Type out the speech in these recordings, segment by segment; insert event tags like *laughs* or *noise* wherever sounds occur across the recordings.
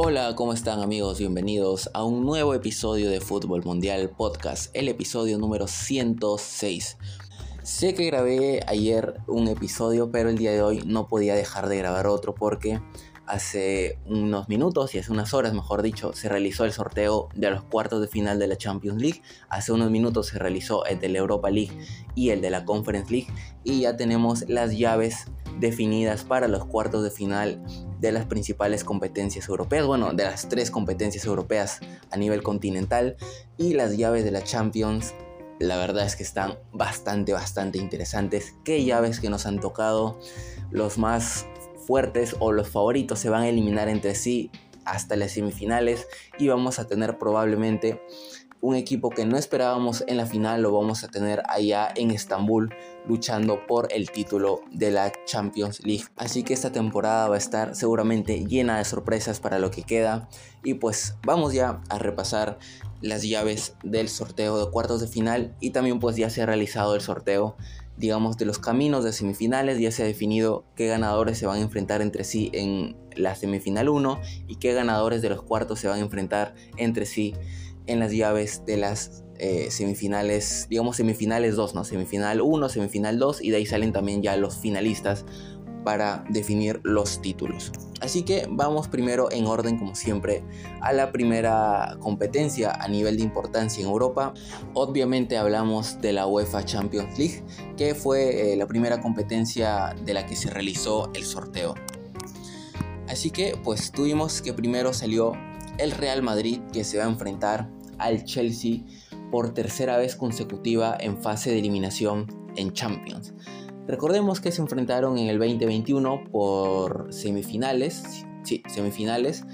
Hola, ¿cómo están amigos? Bienvenidos a un nuevo episodio de Fútbol Mundial Podcast, el episodio número 106. Sé que grabé ayer un episodio, pero el día de hoy no podía dejar de grabar otro porque hace unos minutos y hace unas horas, mejor dicho, se realizó el sorteo de los cuartos de final de la Champions League. Hace unos minutos se realizó el de la Europa League y el de la Conference League y ya tenemos las llaves definidas para los cuartos de final de las principales competencias europeas, bueno, de las tres competencias europeas a nivel continental y las llaves de la Champions. La verdad es que están bastante, bastante interesantes. ¿Qué llaves que nos han tocado? Los más fuertes o los favoritos se van a eliminar entre sí hasta las semifinales y vamos a tener probablemente un equipo que no esperábamos en la final lo vamos a tener allá en Estambul luchando por el título de la Champions League. Así que esta temporada va a estar seguramente llena de sorpresas para lo que queda y pues vamos ya a repasar las llaves del sorteo de cuartos de final y también pues ya se ha realizado el sorteo digamos de los caminos de semifinales ya se ha definido qué ganadores se van a enfrentar entre sí en la semifinal 1 y qué ganadores de los cuartos se van a enfrentar entre sí en las llaves de las eh, semifinales, digamos semifinales 2, ¿no? Semifinal 1, semifinal 2 y de ahí salen también ya los finalistas para definir los títulos. Así que vamos primero en orden como siempre a la primera competencia a nivel de importancia en Europa. Obviamente hablamos de la UEFA Champions League, que fue eh, la primera competencia de la que se realizó el sorteo. Así que pues tuvimos que primero salió el Real Madrid que se va a enfrentar al Chelsea por tercera vez consecutiva en fase de eliminación en Champions. Recordemos que se enfrentaron en el 2021 por semifinales, sí, semifinales.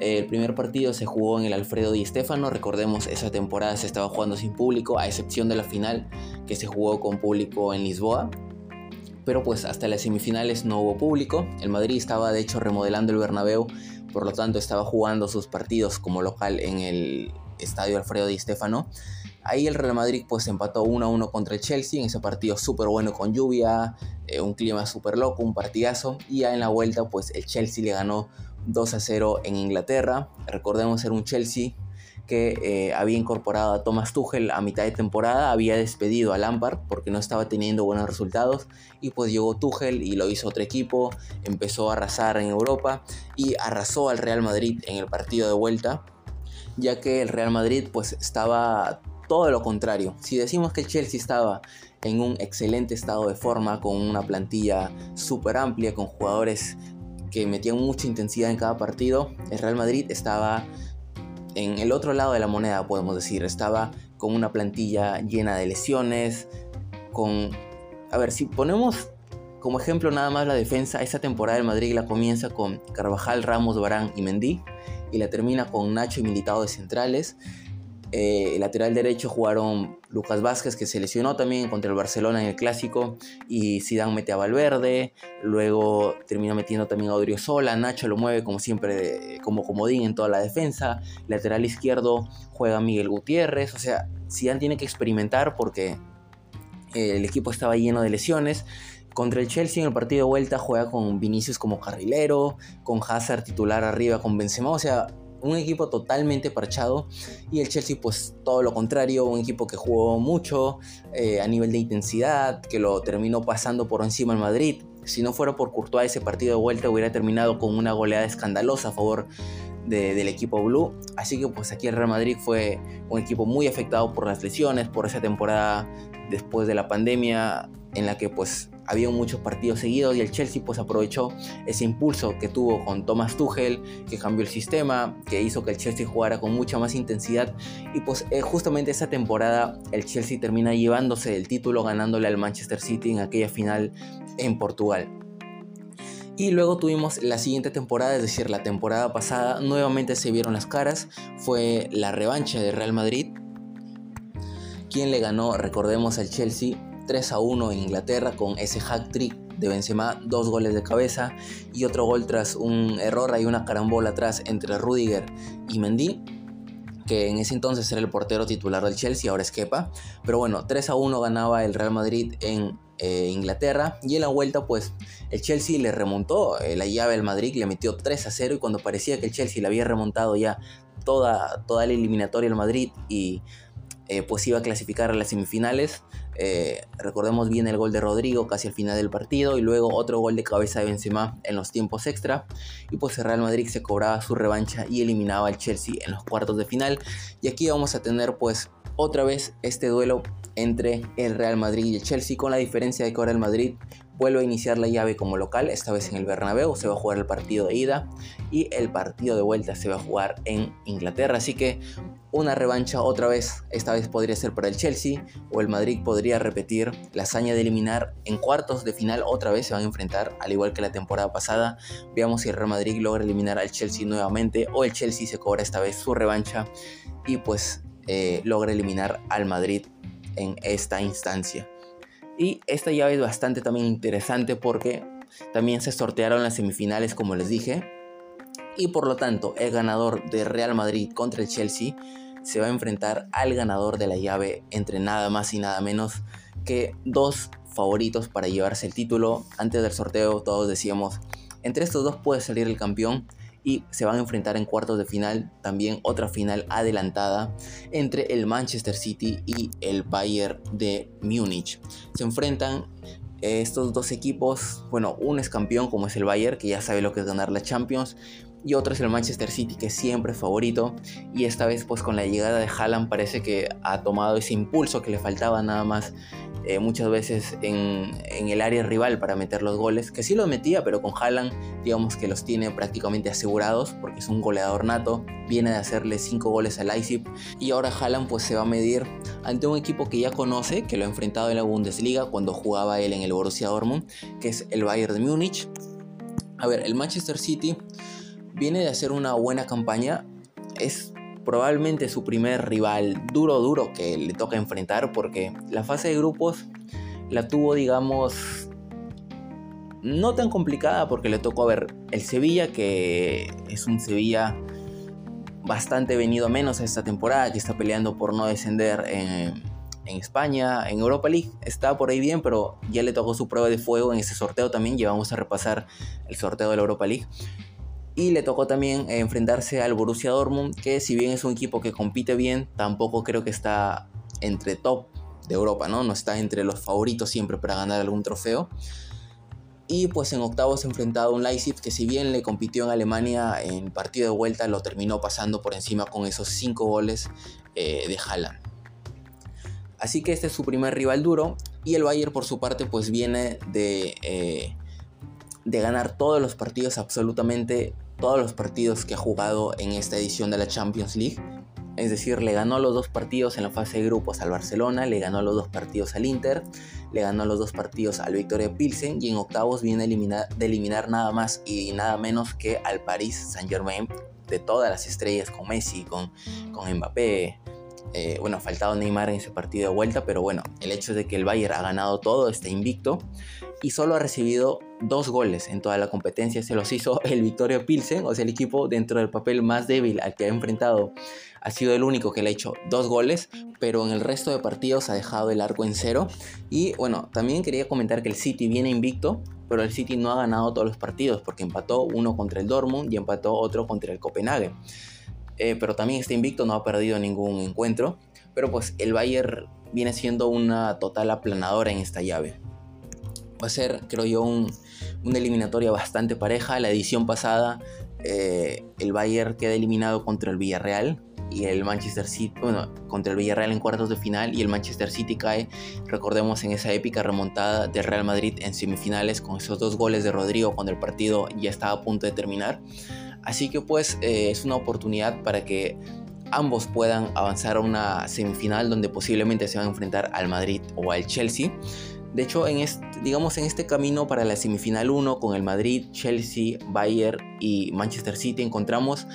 El primer partido se jugó en el Alfredo Di Stéfano, recordemos esa temporada se estaba jugando sin público, a excepción de la final que se jugó con público en Lisboa. Pero pues hasta las semifinales no hubo público. El Madrid estaba de hecho remodelando el Bernabéu, por lo tanto estaba jugando sus partidos como local en el estadio Alfredo Di Stéfano. Ahí el Real Madrid pues empató 1 a 1 contra el Chelsea en ese partido súper bueno con lluvia, eh, un clima súper loco, un partidazo. Y ya en la vuelta pues el Chelsea le ganó 2 a 0 en Inglaterra. Recordemos ser un Chelsea que eh, había incorporado a Thomas Tuchel a mitad de temporada, había despedido a Lampard porque no estaba teniendo buenos resultados y pues llegó Tuchel y lo hizo otro equipo, empezó a arrasar en Europa y arrasó al Real Madrid en el partido de vuelta ya que el Real Madrid pues estaba todo lo contrario. Si decimos que el Chelsea estaba en un excelente estado de forma, con una plantilla súper amplia, con jugadores que metían mucha intensidad en cada partido, el Real Madrid estaba en el otro lado de la moneda, podemos decir. Estaba con una plantilla llena de lesiones, con... A ver, si ponemos como ejemplo nada más la defensa, esta temporada del Madrid la comienza con Carvajal, Ramos, Barán y Mendy y la termina con Nacho y Militado de centrales. Eh, lateral derecho jugaron Lucas Vázquez que se lesionó también contra el Barcelona en el clásico y Zidane mete a Valverde, luego terminó metiendo también a Odriozola, Nacho lo mueve como siempre como comodín en toda la defensa, lateral izquierdo juega Miguel Gutiérrez, o sea, Zidane tiene que experimentar porque eh, el equipo estaba lleno de lesiones. Contra el Chelsea en el partido de vuelta juega con Vinicius como carrilero, con Hazard titular arriba con Benzema, o sea, un equipo totalmente parchado y el Chelsea pues todo lo contrario, un equipo que jugó mucho eh, a nivel de intensidad, que lo terminó pasando por encima el Madrid. Si no fuera por Courtois ese partido de vuelta hubiera terminado con una goleada escandalosa a favor del equipo blue. Así que pues aquí el Real Madrid fue un equipo muy afectado por las lesiones, por esa temporada después de la pandemia en la que pues había muchos partidos seguidos y el Chelsea pues aprovechó ese impulso que tuvo con Thomas Tuchel, que cambió el sistema, que hizo que el Chelsea jugara con mucha más intensidad y pues eh, justamente esa temporada el Chelsea termina llevándose el título ganándole al Manchester City en aquella final en Portugal. Y luego tuvimos la siguiente temporada, es decir, la temporada pasada, nuevamente se vieron las caras, fue la revancha de Real Madrid, quien le ganó, recordemos, al Chelsea 3 a 1 en Inglaterra con ese hack trick de Benzema, dos goles de cabeza y otro gol tras un error y una carambola atrás entre Rudiger y Mendy que en ese entonces era el portero titular del Chelsea, ahora es Kepa. Pero bueno, 3 a 1 ganaba el Real Madrid en eh, Inglaterra. Y en la vuelta, pues el Chelsea le remontó eh, la llave al Madrid, le metió 3 a 0. Y cuando parecía que el Chelsea le había remontado ya toda, toda la eliminatoria al Madrid y eh, pues iba a clasificar a las semifinales. Eh, recordemos bien el gol de Rodrigo casi al final del partido y luego otro gol de cabeza de Benzema en los tiempos extra. Y pues el Real Madrid se cobraba su revancha y eliminaba al Chelsea en los cuartos de final. Y aquí vamos a tener pues otra vez este duelo entre el Real Madrid y el Chelsea con la diferencia de que ahora el Madrid vuelve a iniciar la llave como local, esta vez en el Bernabéu, se va a jugar el partido de ida y el partido de vuelta se va a jugar en Inglaterra, así que una revancha otra vez, esta vez podría ser para el Chelsea o el Madrid podría repetir la hazaña de eliminar en cuartos de final otra vez se van a enfrentar, al igual que la temporada pasada. Veamos si el Real Madrid logra eliminar al Chelsea nuevamente o el Chelsea se cobra esta vez su revancha y pues eh, logra eliminar al Madrid en esta instancia. Y esta llave es bastante también interesante porque también se sortearon las semifinales como les dije. Y por lo tanto el ganador de Real Madrid contra el Chelsea se va a enfrentar al ganador de la llave entre nada más y nada menos que dos favoritos para llevarse el título. Antes del sorteo todos decíamos, entre estos dos puede salir el campeón y se van a enfrentar en cuartos de final, también otra final adelantada entre el Manchester City y el Bayern de Múnich. Se enfrentan eh, estos dos equipos, bueno, uno es campeón como es el Bayern, que ya sabe lo que es ganar la Champions, y otro es el Manchester City, que siempre es favorito, y esta vez pues con la llegada de Haaland parece que ha tomado ese impulso que le faltaba nada más eh, muchas veces en, el área rival para meter los goles, que sí los metía, pero con Haaland digamos que los tiene prácticamente asegurados, porque es un goleador nato, viene de hacerle 5 goles al Leipzig, y ahora Haaland pues se va a medir ante un equipo que ya conoce, que lo ha enfrentado en la Bundesliga cuando jugaba él en el Borussia Dortmund, que es el Bayern de Múnich. A ver, el Manchester City viene de hacer una buena campaña, es probablemente su primer rival duro duro que le toca enfrentar porque la fase de grupos la tuvo digamos no tan complicada porque le tocó ver el Sevilla que es un Sevilla bastante venido a menos esta temporada que está peleando por no descender en, en España, en Europa League está por ahí bien, pero ya le tocó su prueba de fuego en ese sorteo también. Ya vamos a repasar el sorteo de la Europa League. Y le tocó también enfrentarse al Borussia Dortmund, que si bien es un equipo que compite bien, tampoco creo que está entre top de Europa, ¿no? No está entre los favoritos siempre para ganar algún trofeo. Y pues en octavos se enfrentado a un Leipzig que si bien le compitió en Alemania en partido de vuelta, lo terminó pasando por encima con esos 5 goles eh, de Haaland. Así que este es su primer rival duro. Y el Bayern por su parte pues viene de, eh, de ganar todos los partidos absolutamente todos los partidos que ha jugado en esta edición de la Champions League. Es decir, le ganó los dos partidos en la fase de grupos al Barcelona, le ganó los dos partidos al Inter, le ganó los dos partidos al Victoria Pilsen y en octavos viene eliminar, de eliminar nada más y nada menos que al Paris Saint Germain de todas las estrellas con Messi, con, con Mbappé. Eh, bueno, ha faltado Neymar en ese partido de vuelta, pero bueno, el hecho de que el Bayern ha ganado todo, está invicto y solo ha recibido dos goles en toda la competencia. Se los hizo el Victoria Pilsen, o sea, el equipo dentro del papel más débil al que ha enfrentado. Ha sido el único que le ha hecho dos goles, pero en el resto de partidos ha dejado el arco en cero. Y bueno, también quería comentar que el City viene invicto, pero el City no ha ganado todos los partidos porque empató uno contra el Dortmund y empató otro contra el Copenhague. Eh, pero también está invicto, no ha perdido ningún encuentro. Pero pues el Bayern viene siendo una total aplanadora en esta llave va a ser, creo yo, una eliminatoria bastante pareja. La edición pasada, eh, el Bayern queda eliminado contra el Villarreal y el Manchester City, bueno, contra el Villarreal en cuartos de final y el Manchester City cae, recordemos, en esa épica remontada del Real Madrid en semifinales con esos dos goles de Rodrigo cuando el partido ya estaba a punto de terminar. Así que pues eh, es una oportunidad para que ambos puedan avanzar a una semifinal donde posiblemente se van a enfrentar al Madrid o al Chelsea. De hecho, en este, digamos en este camino para la semifinal 1 con el Madrid, Chelsea, Bayern y Manchester City encontramos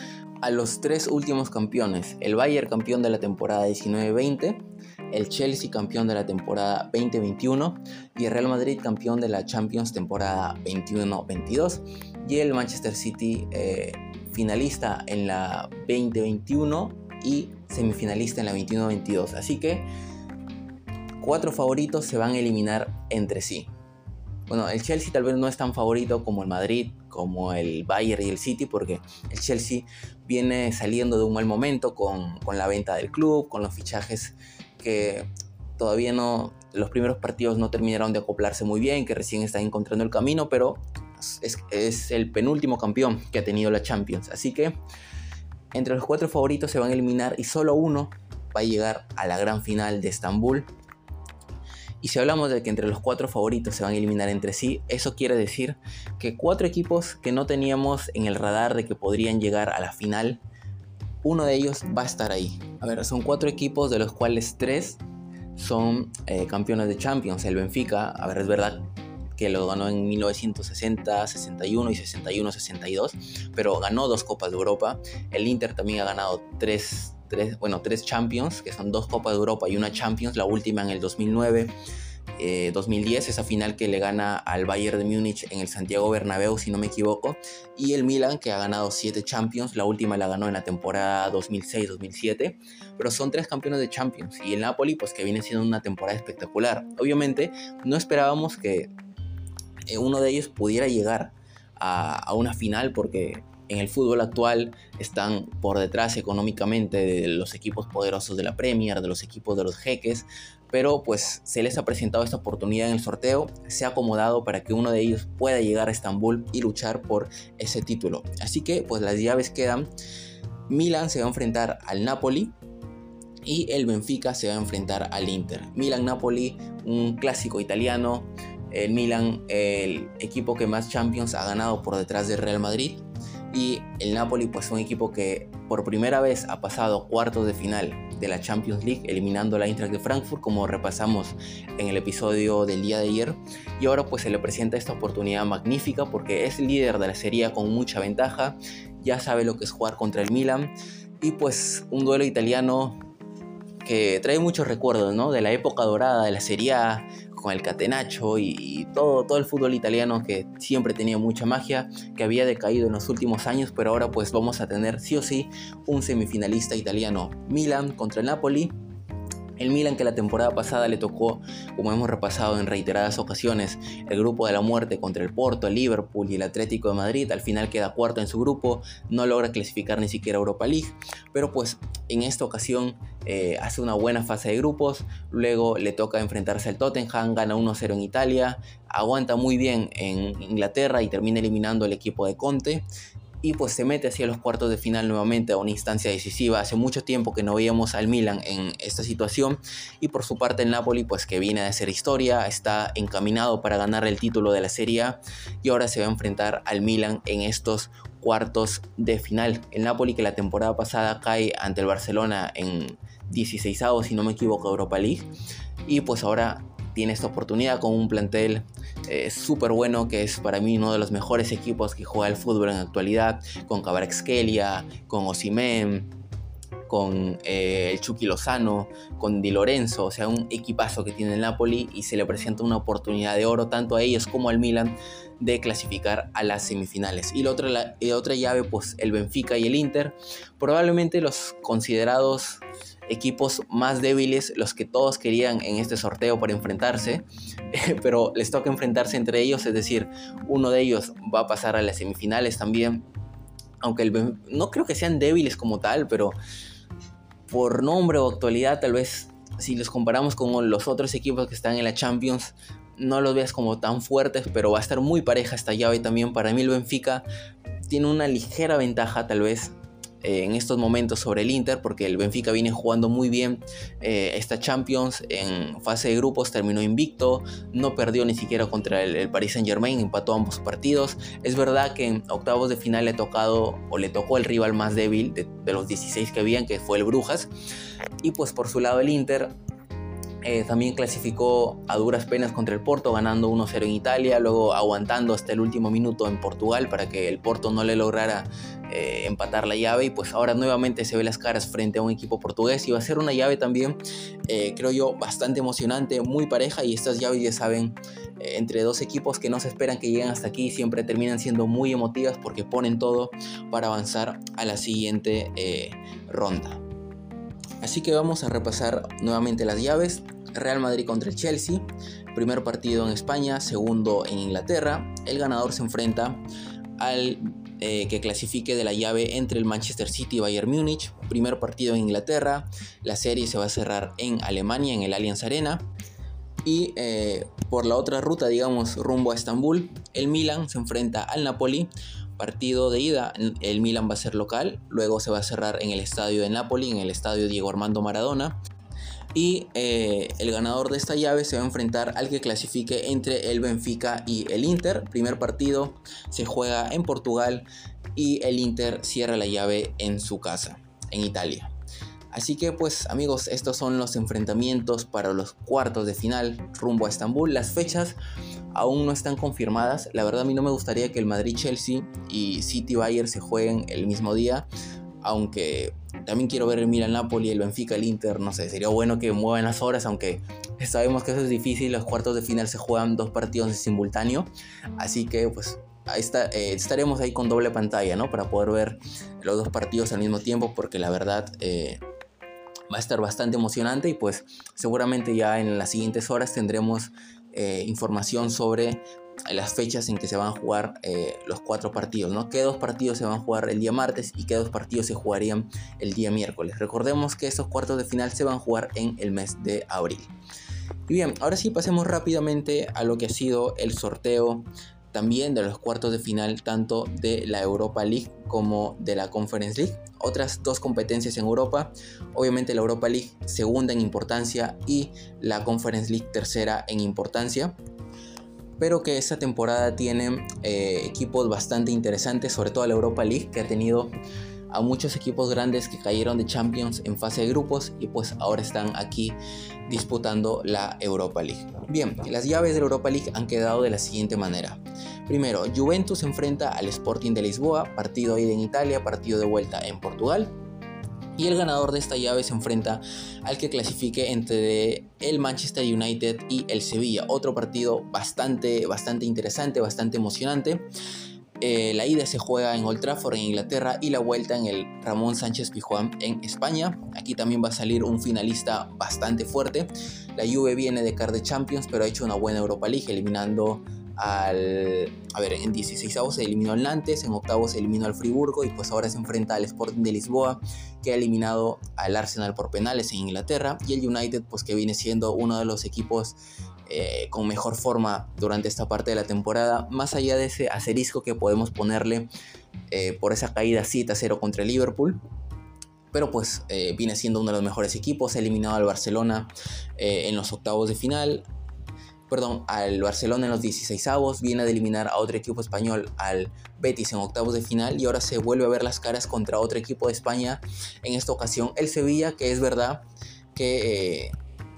a los tres últimos campeones. El Bayern campeón de la temporada 19-20, el Chelsea campeón de la temporada 2021 y el Real Madrid campeón de la Champions temporada 21-22 y el Manchester City eh, finalista en la 2021 y semifinalista en la 21-22. Así que cuatro favoritos se van a eliminar entre sí. Bueno, el Chelsea tal vez no es tan favorito como el Madrid, como el Bayern y el City, porque el Chelsea viene saliendo de un mal momento con, con la venta del club, con los fichajes que todavía no, los primeros partidos no terminaron de acoplarse muy bien, que recién están encontrando el camino, pero es, el penúltimo campeón que ha tenido la Champions. Así que entre los cuatro favoritos se van a eliminar y solo uno va a llegar a la gran final de Estambul. Y si hablamos de que entre los cuatro favoritos se van a eliminar entre sí, eso quiere decir que cuatro equipos que no teníamos en el radar de que podrían llegar a la final, uno de ellos va a estar ahí. A ver, son cuatro equipos de los cuales tres son eh, campeones de Champions. El Benfica, a ver, es verdad que lo ganó en 1960, 61 y 61, 62, pero ganó dos Copas de Europa. El Inter también ha ganado tres, tres, bueno, tres Champions, que son dos Copas de Europa y una Champions, la última en el 2009. 2010, eh, esa final que le gana al Bayern de Múnich en el Santiago Bernabéu, si no me equivoco, y el Milan que ha ganado 7 Champions, la última la ganó en la temporada 2006-2007, pero son tres campeones de Champions, y el Napoli pues que viene siendo una temporada espectacular. Obviamente no esperábamos que uno de ellos pudiera llegar a, a una final porque en el fútbol actual están por detrás económicamente de los equipos poderosos de la Premier, de los equipos de los jeques, pero pues se les ha presentado esta oportunidad en el sorteo, se ha acomodado para que uno de ellos pueda llegar a Estambul y luchar por ese título. Así que pues las llaves quedan, Milan se va a enfrentar al Napoli, y el Benfica se va a enfrentar al Inter. Milan-Napoli, un clásico italiano. El Milan, el equipo que más Champions ha ganado por detrás del Real Madrid. Y el Napoli, pues un equipo que por primera vez ha pasado cuartos de final de la Champions League, eliminando la Eintracht de Frankfurt, como repasamos en el episodio del día de ayer. Y ahora pues se le presenta esta oportunidad magnífica porque es líder de la serie con mucha ventaja, ya sabe lo que es jugar contra el Milan. Y pues un duelo italiano que trae muchos recuerdos, ¿no? De la época dorada de la Serie A, el Catenacho y, todo, todo el fútbol italiano que siempre tenía mucha magia, que había decaído en los últimos años, pero ahora pues vamos a tener sí o sí un semifinalista italiano. Milan contra el Napoli el Milan que la temporada pasada le tocó, como hemos repasado en reiteradas ocasiones, el grupo de la muerte contra el Porto, el Liverpool y el Atlético de Madrid, al final queda cuarto en su grupo, no logra clasificar ni siquiera Europa League, pero pues en esta ocasión eh, hace una buena fase de grupos, luego le toca enfrentarse al Tottenham, gana 1-0 en Italia, aguanta muy bien en Inglaterra y termina eliminando el equipo de Conte y pues se mete hacia los cuartos de final nuevamente a una instancia decisiva. Hace mucho tiempo que no veíamos al Milan en esta situación y por su parte el Napoli pues que viene a hacer historia, está encaminado para ganar el título de la Serie A y ahora se va a enfrentar al Milan en estos cuartos de final. El Napoli que la temporada pasada cae ante el Barcelona en 16 si no me equivoco, Europa League y pues ahora tiene esta oportunidad con un plantel eh, súper bueno, que es para mí uno de los mejores equipos que juega el fútbol en la actualidad, con Cabarexkelia, con Osimen, con eh, el Chucky Lozano, con Di Lorenzo, o sea, un equipazo que tiene el Napoli y se le presenta una oportunidad de oro tanto a ellos como al Milan de clasificar a las semifinales. Y la otra, la, otra llave, pues el Benfica y el Inter, probablemente los considerados equipos más débiles, los que todos querían en este sorteo para enfrentarse, *laughs* pero les toca enfrentarse entre ellos, es decir, uno de ellos va a pasar a las semifinales también, aunque el, no creo que sean débiles como tal, pero por nombre o actualidad tal vez si los comparamos con los otros equipos que están en la Champions, no los veas como tan fuertes, pero va a estar muy pareja esta llave también. Para mí el Benfica tiene una ligera ventaja tal vez eh, en estos momentos sobre el Inter, porque el Benfica viene jugando muy bien eh, esta Champions en fase de grupos, terminó invicto, no perdió ni siquiera contra el, Paris Saint Germain, empató ambos partidos. Es verdad que en octavos de final le ha tocado o le tocó el rival más débil de, de los 16 que habían, que fue el Brujas. Y pues por su lado el Inter eh, también clasificó a duras penas contra el Porto, ganando 1-0 en Italia, luego aguantando hasta el último minuto en Portugal para que el Porto no le lograra eh, empatar la llave. Y pues ahora nuevamente se ve las caras frente a un equipo portugués y va a ser una llave también, eh, creo yo, bastante emocionante, muy pareja. Y estas llaves ya saben, entre dos equipos que no se esperan que lleguen hasta aquí, siempre terminan siendo muy emotivas porque ponen todo para avanzar a la siguiente ronda. Así que vamos a repasar nuevamente las llaves Real Madrid contra el Chelsea, primer partido en España, segundo en Inglaterra. El ganador se enfrenta al eh, que clasifique de la llave entre el Manchester City y Bayern Múnich. Primer partido en Inglaterra. La serie se va a cerrar en Alemania, en el Allianz Arena. Y eh, por la otra ruta, digamos, rumbo a Estambul, el Milan se enfrenta al Napoli. Partido de ida, el Milan va a ser local, luego se va a cerrar en el estadio de Napoli, en el estadio Diego Armando Maradona. Y eh, el ganador de esta llave se va a enfrentar al que clasifique entre el Benfica y el Inter. Primer partido se juega en Portugal y el Inter cierra la llave en su casa, en Italia. Así que pues amigos, estos son los enfrentamientos para los cuartos de final rumbo a Estambul. Las fechas aún no están confirmadas. La verdad a mí no me gustaría que el Madrid-Chelsea y City-Bayern se jueguen el mismo día. Aunque también quiero ver el Milan-Napoli, el Benfica, el Inter. No sé, sería bueno que muevan las horas, aunque sabemos que eso es difícil. Los cuartos de final se juegan dos partidos en simultáneo. Así que pues ahí eh, estaremos ahí con doble pantalla, ¿no? Para poder ver los dos partidos al mismo tiempo, porque la verdad eh, va a estar bastante emocionante y pues seguramente ya en las siguientes horas tendremos eh, información sobre las fechas en que se van a jugar eh, los cuatro partidos, ¿no? ¿Qué dos partidos se van a jugar el día martes y qué dos partidos se jugarían el día miércoles? Recordemos que estos cuartos de final se van a jugar en el mes de abril. Y bien, ahora sí pasemos rápidamente a lo que ha sido el sorteo también de los cuartos de final tanto de la Europa League como de la Conference League. Otras dos competencias en Europa, obviamente la Europa League segunda en importancia y la Conference League tercera en importancia. Pero que esta temporada tiene eh, equipos bastante interesantes, sobre todo la Europa League, que ha tenido a muchos equipos grandes que cayeron de Champions en fase de grupos y pues ahora están aquí disputando la Europa League. Bien, las llaves de la Europa League han quedado de la siguiente manera. Primero, Juventus enfrenta al Sporting de Lisboa, partido ida en Italia, partido de vuelta en Portugal. Y el ganador de esta llave se enfrenta al que clasifique entre el Manchester United y el Sevilla. Otro partido bastante, bastante interesante, bastante emocionante. Eh, la ida se juega en Old Trafford en Inglaterra y la vuelta en el Ramón Sánchez Pijuán en España. Aquí también va a salir un finalista bastante fuerte. La Juve viene de Car de Champions, pero ha hecho una buena Europa League, eliminando al... A ver, en 16 avos se eliminó al Nantes, en octavos se eliminó al Friburgo y pues ahora se enfrenta al Sporting de Lisboa, que ha eliminado al Arsenal por penales en Inglaterra, y el United, pues que viene siendo uno de los equipos eh, con mejor forma durante esta parte de la temporada, más allá de ese asterisco que podemos ponerle eh, por esa caída 7-0 contra el Liverpool. Pero pues eh, viene siendo uno de los mejores equipos, ha eliminado al Barcelona en los octavos de final, perdón, al Barcelona en los 16 avos, viene de eliminar a otro equipo español, al Betis en octavos de final y ahora se vuelve a ver las caras contra otro equipo de España, en esta ocasión el Sevilla, que es verdad que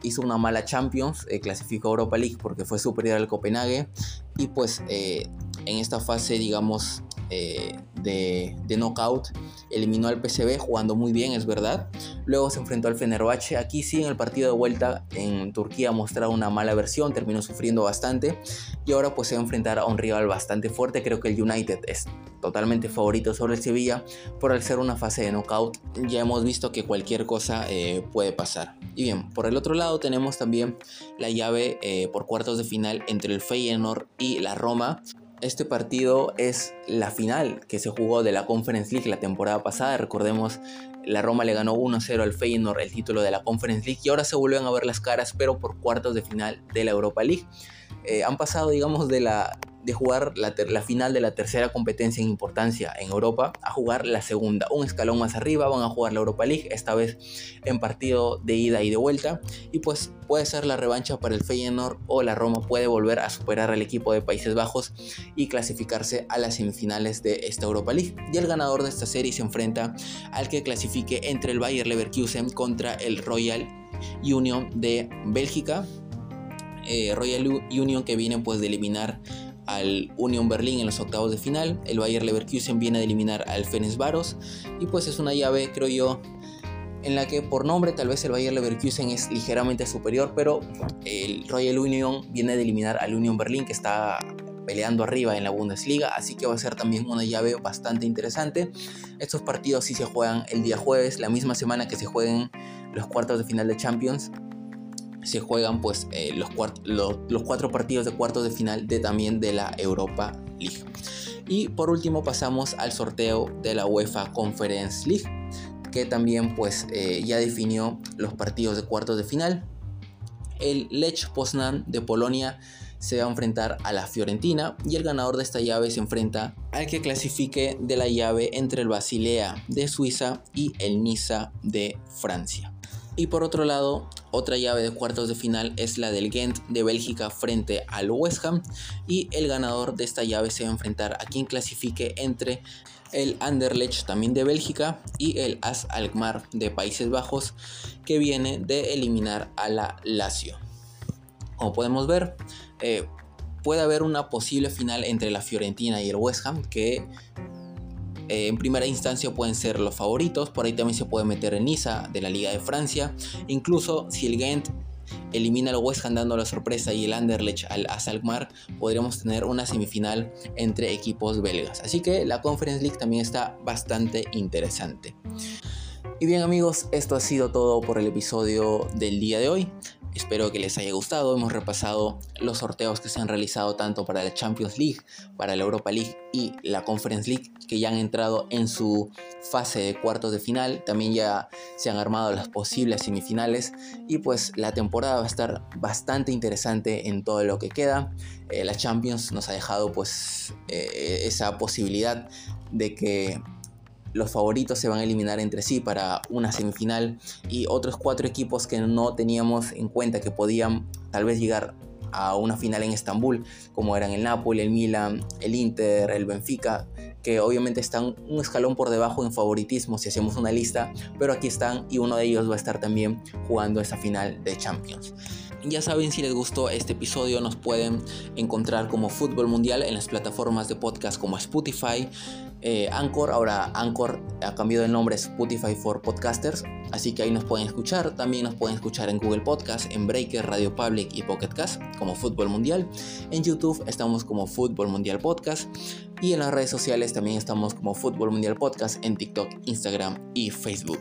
hizo una mala Champions, eh, clasificó a Europa League porque fue superior al Copenhague y pues eh, en esta fase digamos eh, de, de, knockout eliminó al PSV jugando muy bien es verdad. Luego se enfrentó al Fenerbahce. Aquí sí en el partido de vuelta en Turquía ha mostrado una mala versión terminó sufriendo bastante. Y ahora pues se va a enfrentar a un rival bastante fuerte. Creo que el United es totalmente favorito sobre el Sevilla por al ser una fase de knockout. Ya hemos visto que cualquier cosa puede pasar. Y bien, por el otro lado tenemos también la llave eh, por cuartos de final entre el Feyenoord y la Roma. Este partido es la final que se jugó de la Conference League la temporada pasada. Recordemos, la Roma le ganó 1-0 al Feyenoord el título de la Conference League y ahora se vuelven a ver las caras, pero por cuartos de final de la Europa League. Eh, han pasado, digamos, de la de jugar la, final de la tercera competencia en importancia en Europa a jugar la segunda, un escalón más arriba, van a jugar la Europa League, esta vez en partido de ida y de vuelta, y pues puede ser la revancha para el Feyenoord o la Roma puede volver a superar al equipo de Países Bajos y clasificarse a las semifinales de esta Europa League. Y el ganador de esta serie se enfrenta al que clasifique entre el Bayer Leverkusen contra el Royal Union de Bélgica. Eh, Royal Union que viene pues de eliminar al Union Berlin en los octavos de final. El Bayer Leverkusen viene a eliminar al Varos Y pues es una llave, creo yo, en la que por nombre tal vez el Bayer Leverkusen es ligeramente superior, pero el Royal Union viene de eliminar al Union Berlin que está peleando arriba en la Bundesliga, así que va a ser también una llave bastante interesante. Estos partidos sí se juegan el día jueves, la misma semana que se jueguen los cuartos de final de Champions se juegan pues eh, los, los, cuatro partidos de cuartos de final de también de la Europa League. Y por último pasamos al sorteo de la UEFA Conference League que también pues eh, ya definió los partidos de cuartos de final. El Lech Poznan de Polonia se va a enfrentar a la Fiorentina y el ganador de esta llave se enfrenta al que clasifique de la llave entre el Basilea de Suiza y el Niza de Francia. Y por otro lado, otra llave de cuartos de final es la del Ghent de Bélgica frente al West Ham y el ganador de esta llave se va a enfrentar a quien clasifique entre el Anderlecht también de Bélgica y el AS Alkmaar de Países Bajos que viene de eliminar a la Lazio. Como podemos ver, eh, puede haber una posible final entre la Fiorentina y el West Ham que eh, en primera instancia pueden ser los favoritos, por ahí también se puede meter en Niza de la Liga de Francia, incluso si el Ghent elimina al West Ham dando la sorpresa y el Anderlecht al Asalkmaar, podríamos tener una semifinal entre equipos belgas. Así que la Conference League también está bastante interesante. Y bien amigos, esto ha sido todo por el episodio del día de hoy. Espero que les haya gustado. Hemos repasado los sorteos que se han realizado tanto para la Champions League, para la Europa League y la Conference League, que ya han entrado en su fase de cuartos de final. También ya se han armado las posibles semifinales y pues la temporada va a estar bastante interesante en todo lo que queda. Eh, la Champions nos ha dejado pues eh, esa posibilidad de que los favoritos se van a eliminar entre sí para una semifinal y otros cuatro equipos que no teníamos en cuenta que podían tal vez llegar a una final en Estambul, como eran el Napoli, el Milan, el Inter, el Benfica, que obviamente están un escalón por debajo en favoritismo si hacemos una lista, pero aquí están y uno de ellos va a estar también jugando esa final de Champions. Ya saben, si les gustó este episodio, nos pueden encontrar como Fútbol Mundial en las plataformas de podcast como Spotify, eh, Anchor. Ahora Anchor ha cambiado de nombre Spotify for Podcasters, así que ahí nos pueden escuchar. También nos pueden escuchar en Google Podcast, en Breaker, Radio Public y Pocket Cast como Fútbol Mundial. En YouTube estamos como Fútbol Mundial Podcast y en las redes sociales también estamos como Fútbol Mundial Podcast en TikTok, Instagram y Facebook.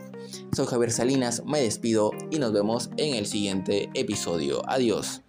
Soy Javier Salinas, me despido y nos vemos en el siguiente episodio. Adiós.